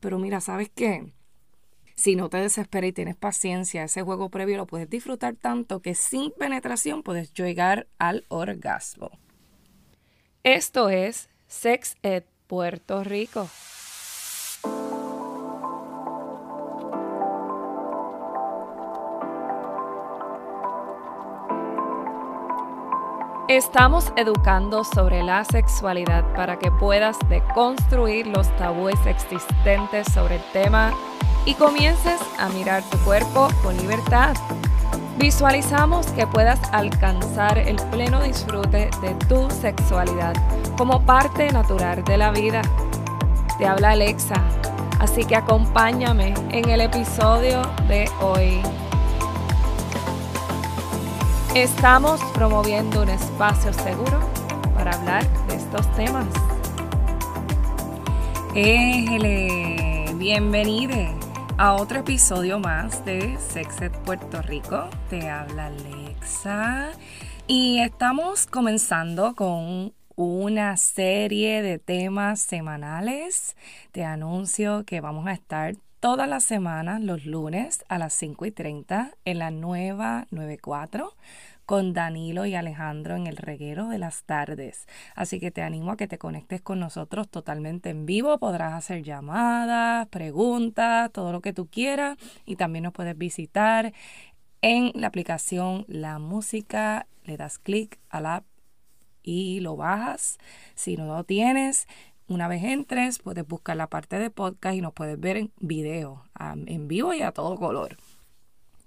pero mira, ¿sabes qué? Si no te desesperas y tienes paciencia, ese juego previo lo puedes disfrutar tanto que sin penetración puedes llegar al orgasmo. Esto es Sex Ed Puerto Rico. Estamos educando sobre la sexualidad para que puedas deconstruir los tabúes existentes sobre el tema y comiences a mirar tu cuerpo con libertad. Visualizamos que puedas alcanzar el pleno disfrute de tu sexualidad como parte natural de la vida. Te habla Alexa, así que acompáñame en el episodio de hoy. Estamos promoviendo un espacio seguro para hablar de estos temas. Éjele, bienvenido a otro episodio más de Sexed Puerto Rico. Te habla Alexa y estamos comenzando con una serie de temas semanales. Te anuncio que vamos a estar todas las semanas, los lunes a las 5 y 30 en la nueva 94 con Danilo y Alejandro en el reguero de las tardes. Así que te animo a que te conectes con nosotros totalmente en vivo. Podrás hacer llamadas, preguntas, todo lo que tú quieras y también nos puedes visitar en la aplicación La Música. Le das clic a la y lo bajas. Si no lo tienes, una vez entres, puedes buscar la parte de podcast y nos puedes ver en video, en vivo y a todo color.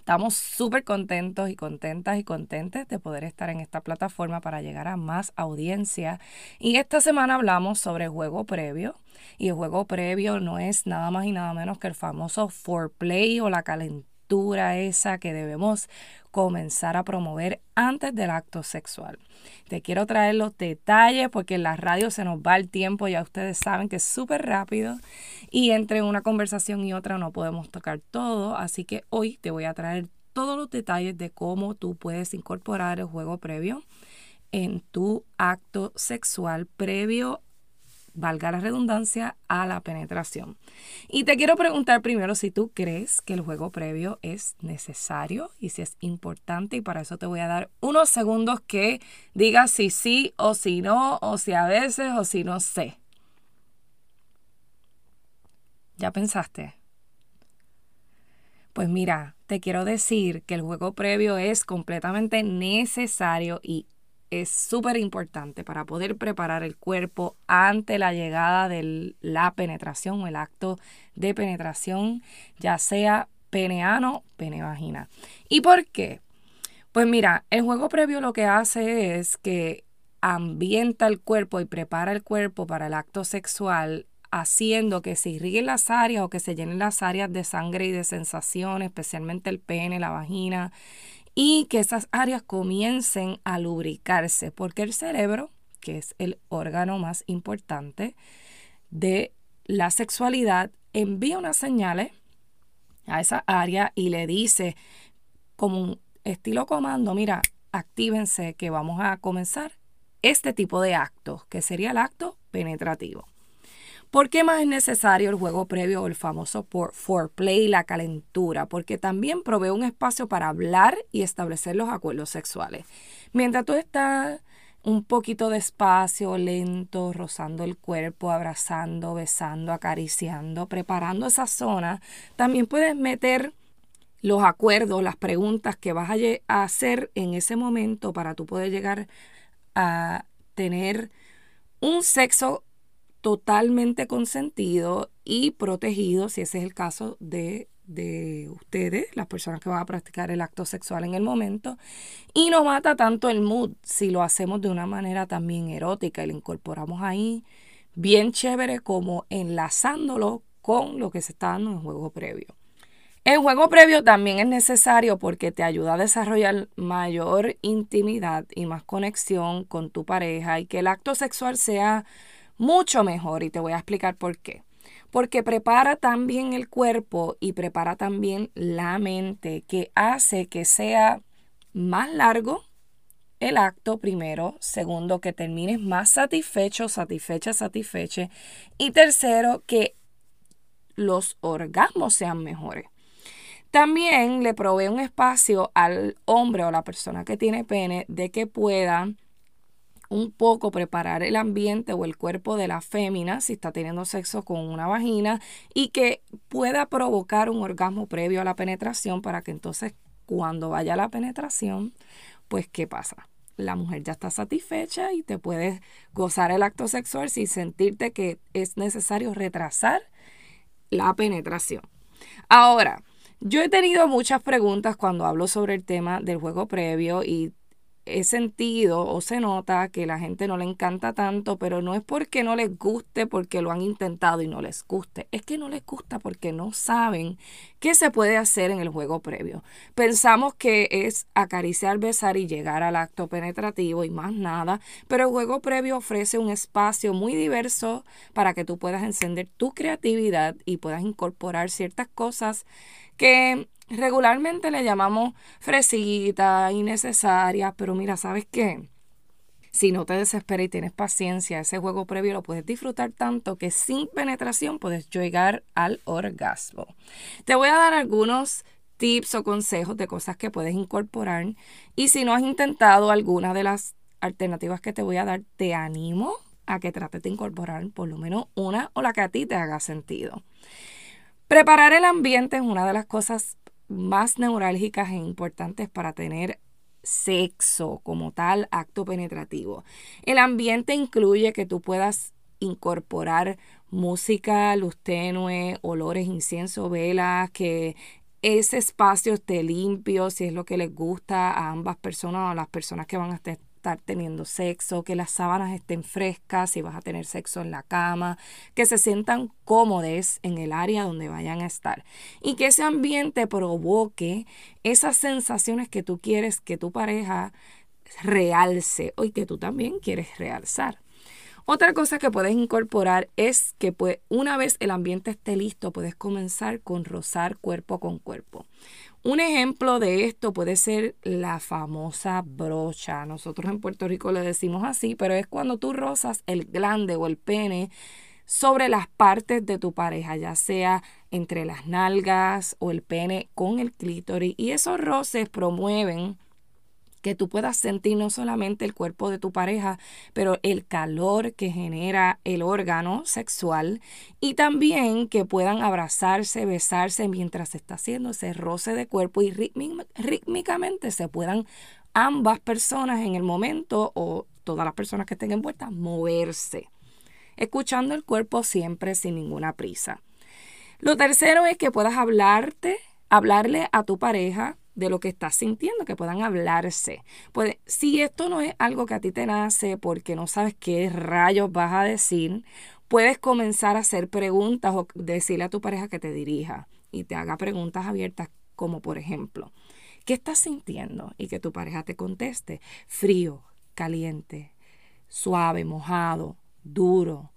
Estamos súper contentos y contentas y contentes de poder estar en esta plataforma para llegar a más audiencia. Y esta semana hablamos sobre juego previo. Y el juego previo no es nada más y nada menos que el famoso foreplay o la calentura esa que debemos comenzar a promover antes del acto sexual. Te quiero traer los detalles porque en la radio se nos va el tiempo, ya ustedes saben que es súper rápido y entre una conversación y otra no podemos tocar todo, así que hoy te voy a traer todos los detalles de cómo tú puedes incorporar el juego previo en tu acto sexual previo valga la redundancia, a la penetración. Y te quiero preguntar primero si tú crees que el juego previo es necesario y si es importante y para eso te voy a dar unos segundos que digas si sí o si no, o si a veces o si no sé. ¿Ya pensaste? Pues mira, te quiero decir que el juego previo es completamente necesario y es súper importante para poder preparar el cuerpo ante la llegada de la penetración o el acto de penetración, ya sea peneano, pene vagina. ¿Y por qué? Pues mira, el juego previo lo que hace es que ambienta el cuerpo y prepara el cuerpo para el acto sexual haciendo que se irriguen las áreas o que se llenen las áreas de sangre y de sensación, especialmente el pene, la vagina, y que esas áreas comiencen a lubricarse, porque el cerebro, que es el órgano más importante de la sexualidad, envía unas señales a esa área y le dice como un estilo comando, mira, actívense que vamos a comenzar este tipo de acto, que sería el acto penetrativo. ¿Por qué más es necesario el juego previo o el famoso foreplay, la calentura? Porque también provee un espacio para hablar y establecer los acuerdos sexuales. Mientras tú estás un poquito despacio, lento, rozando el cuerpo, abrazando, besando, acariciando, preparando esa zona, también puedes meter los acuerdos, las preguntas que vas a hacer en ese momento para tú poder llegar a tener un sexo totalmente consentido y protegido, si ese es el caso de, de ustedes, las personas que van a practicar el acto sexual en el momento. Y no mata tanto el mood si lo hacemos de una manera también erótica y lo incorporamos ahí bien chévere como enlazándolo con lo que se está dando en el juego previo. El juego previo también es necesario porque te ayuda a desarrollar mayor intimidad y más conexión con tu pareja y que el acto sexual sea mucho mejor y te voy a explicar por qué. Porque prepara también el cuerpo y prepara también la mente, que hace que sea más largo el acto primero, segundo, que termines más satisfecho, satisfecha, satisfecha y tercero, que los orgasmos sean mejores. También le provee un espacio al hombre o la persona que tiene pene de que pueda un poco preparar el ambiente o el cuerpo de la fémina si está teniendo sexo con una vagina y que pueda provocar un orgasmo previo a la penetración para que entonces cuando vaya la penetración, pues ¿qué pasa? La mujer ya está satisfecha y te puedes gozar el acto sexual sin sentirte que es necesario retrasar la penetración. Ahora, yo he tenido muchas preguntas cuando hablo sobre el tema del juego previo y he sentido o se nota que la gente no le encanta tanto, pero no es porque no les guste, porque lo han intentado y no les guste, es que no les gusta porque no saben qué se puede hacer en el juego previo. Pensamos que es acariciar, besar y llegar al acto penetrativo y más nada, pero el juego previo ofrece un espacio muy diverso para que tú puedas encender tu creatividad y puedas incorporar ciertas cosas que regularmente le llamamos fresita, innecesaria, pero mira, ¿sabes qué? Si no te desesperas y tienes paciencia, ese juego previo lo puedes disfrutar tanto que sin penetración puedes llegar al orgasmo. Te voy a dar algunos tips o consejos de cosas que puedes incorporar y si no has intentado alguna de las alternativas que te voy a dar, te animo a que trates de incorporar por lo menos una o la que a ti te haga sentido. Preparar el ambiente es una de las cosas más neurálgicas e importantes para tener sexo como tal acto penetrativo. El ambiente incluye que tú puedas incorporar música, luz tenue, olores, incienso, velas, que ese espacio esté limpio, si es lo que les gusta a ambas personas o a las personas que van a estar teniendo sexo, que las sábanas estén frescas si vas a tener sexo en la cama, que se sientan cómodos en el área donde vayan a estar y que ese ambiente provoque esas sensaciones que tú quieres que tu pareja realce o que tú también quieres realzar. Otra cosa que puedes incorporar es que pues, una vez el ambiente esté listo, puedes comenzar con rozar cuerpo con cuerpo. Un ejemplo de esto puede ser la famosa brocha. Nosotros en Puerto Rico le decimos así, pero es cuando tú rozas el glande o el pene sobre las partes de tu pareja, ya sea entre las nalgas o el pene con el clítoris. Y esos roces promueven que tú puedas sentir no solamente el cuerpo de tu pareja, pero el calor que genera el órgano sexual y también que puedan abrazarse, besarse mientras se está haciendo ese roce de cuerpo y rítmicamente se puedan ambas personas en el momento o todas las personas que estén envueltas moverse, escuchando el cuerpo siempre sin ninguna prisa. Lo tercero es que puedas hablarte, hablarle a tu pareja de lo que estás sintiendo, que puedan hablarse. Pues si esto no es algo que a ti te nace porque no sabes qué rayos vas a decir, puedes comenzar a hacer preguntas o decirle a tu pareja que te dirija y te haga preguntas abiertas como por ejemplo, ¿qué estás sintiendo? Y que tu pareja te conteste, frío, caliente, suave, mojado, duro.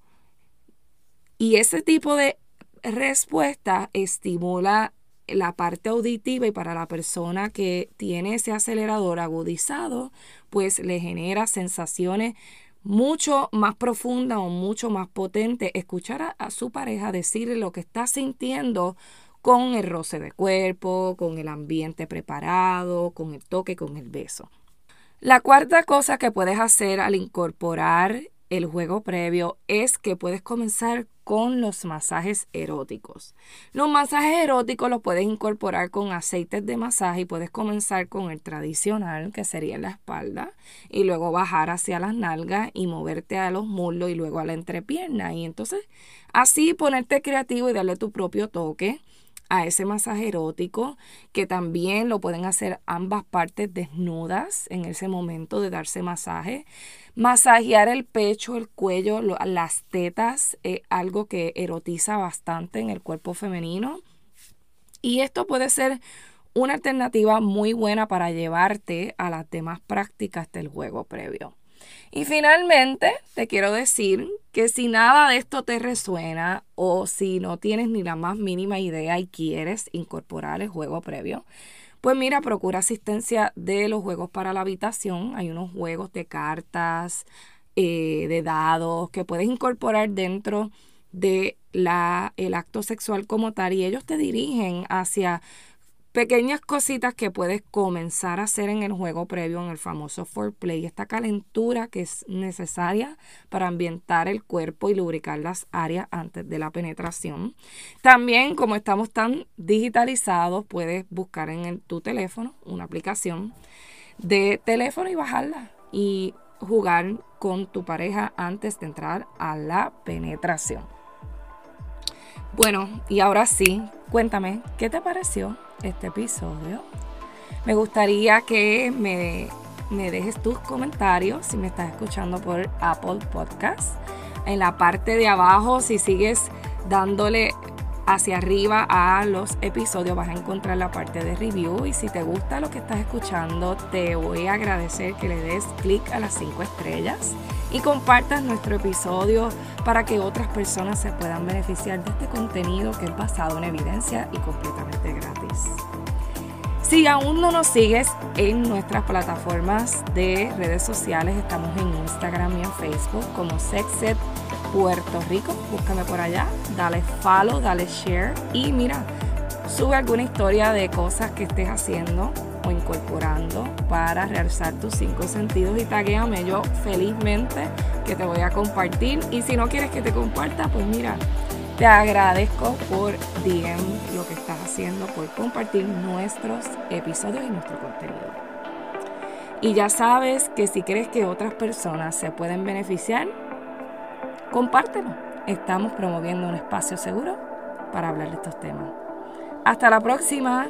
Y ese tipo de respuesta estimula la parte auditiva y para la persona que tiene ese acelerador agudizado, pues le genera sensaciones mucho más profundas o mucho más potentes. Escuchar a, su pareja decirle lo que está sintiendo con el roce de cuerpo, con el ambiente preparado, con el toque, con el beso. La cuarta cosa que puedes hacer al incorporar el juego previo es que puedes comenzar con los masajes eróticos. Los masajes eróticos los puedes incorporar con aceites de masaje y puedes comenzar con el tradicional, que sería en la espalda, y luego bajar hacia las nalgas y moverte a los muslos y luego a la entrepierna. Y entonces así ponerte creativo y darle tu propio toque a ese masaje erótico, que también lo pueden hacer ambas partes desnudas en ese momento de darse masaje. Masajear el pecho, el cuello, las tetas, es algo que erotiza bastante en el cuerpo femenino. Y esto puede ser una alternativa muy buena para llevarte a las demás prácticas del juego previo. Y finalmente, te quiero decir que si nada de esto te resuena o si no tienes ni la más mínima idea y quieres incorporar el juego previo, pues mira, procura asistencia de los juegos para la habitación. Hay unos juegos de cartas, eh, de dados que puedes incorporar dentro de el acto sexual como tal y ellos te dirigen hacia pequeñas cositas que puedes comenzar a hacer en el juego previo, en el famoso foreplay, esta calentura que es necesaria para ambientar el cuerpo y lubricar las áreas antes de la penetración. También, como estamos tan digitalizados, puedes buscar en tu teléfono una aplicación de teléfono y bajarla y jugar con tu pareja antes de entrar a la penetración. Bueno, y ahora sí, cuéntame, ¿qué te pareció este episodio. Me gustaría que me, me dejes tus comentarios si me estás escuchando por Apple Podcast. En la parte de abajo, si sigues dándole hacia arriba a los episodios vas a encontrar la parte de review y si te gusta lo que estás escuchando te voy a agradecer que le des clic a las 5 estrellas y compartas nuestro episodio para que otras personas se puedan beneficiar de este contenido que es basado en evidencia y completamente gratis. Si aún no nos sigues en nuestras plataformas de redes sociales, estamos en Instagram y en Facebook como Sexed Puerto Rico. Búscame por allá, dale follow, dale share y mira, sube alguna historia de cosas que estés haciendo o incorporando para realzar tus cinco sentidos y taguéame yo felizmente que te voy a compartir y si no quieres que te comparta pues mira te agradezco por DM lo que estás haciendo por compartir nuestros episodios y nuestro contenido y ya sabes que si crees que otras personas se pueden beneficiar compártelo. Estamos promoviendo un espacio seguro para hablar de estos temas. Hasta la próxima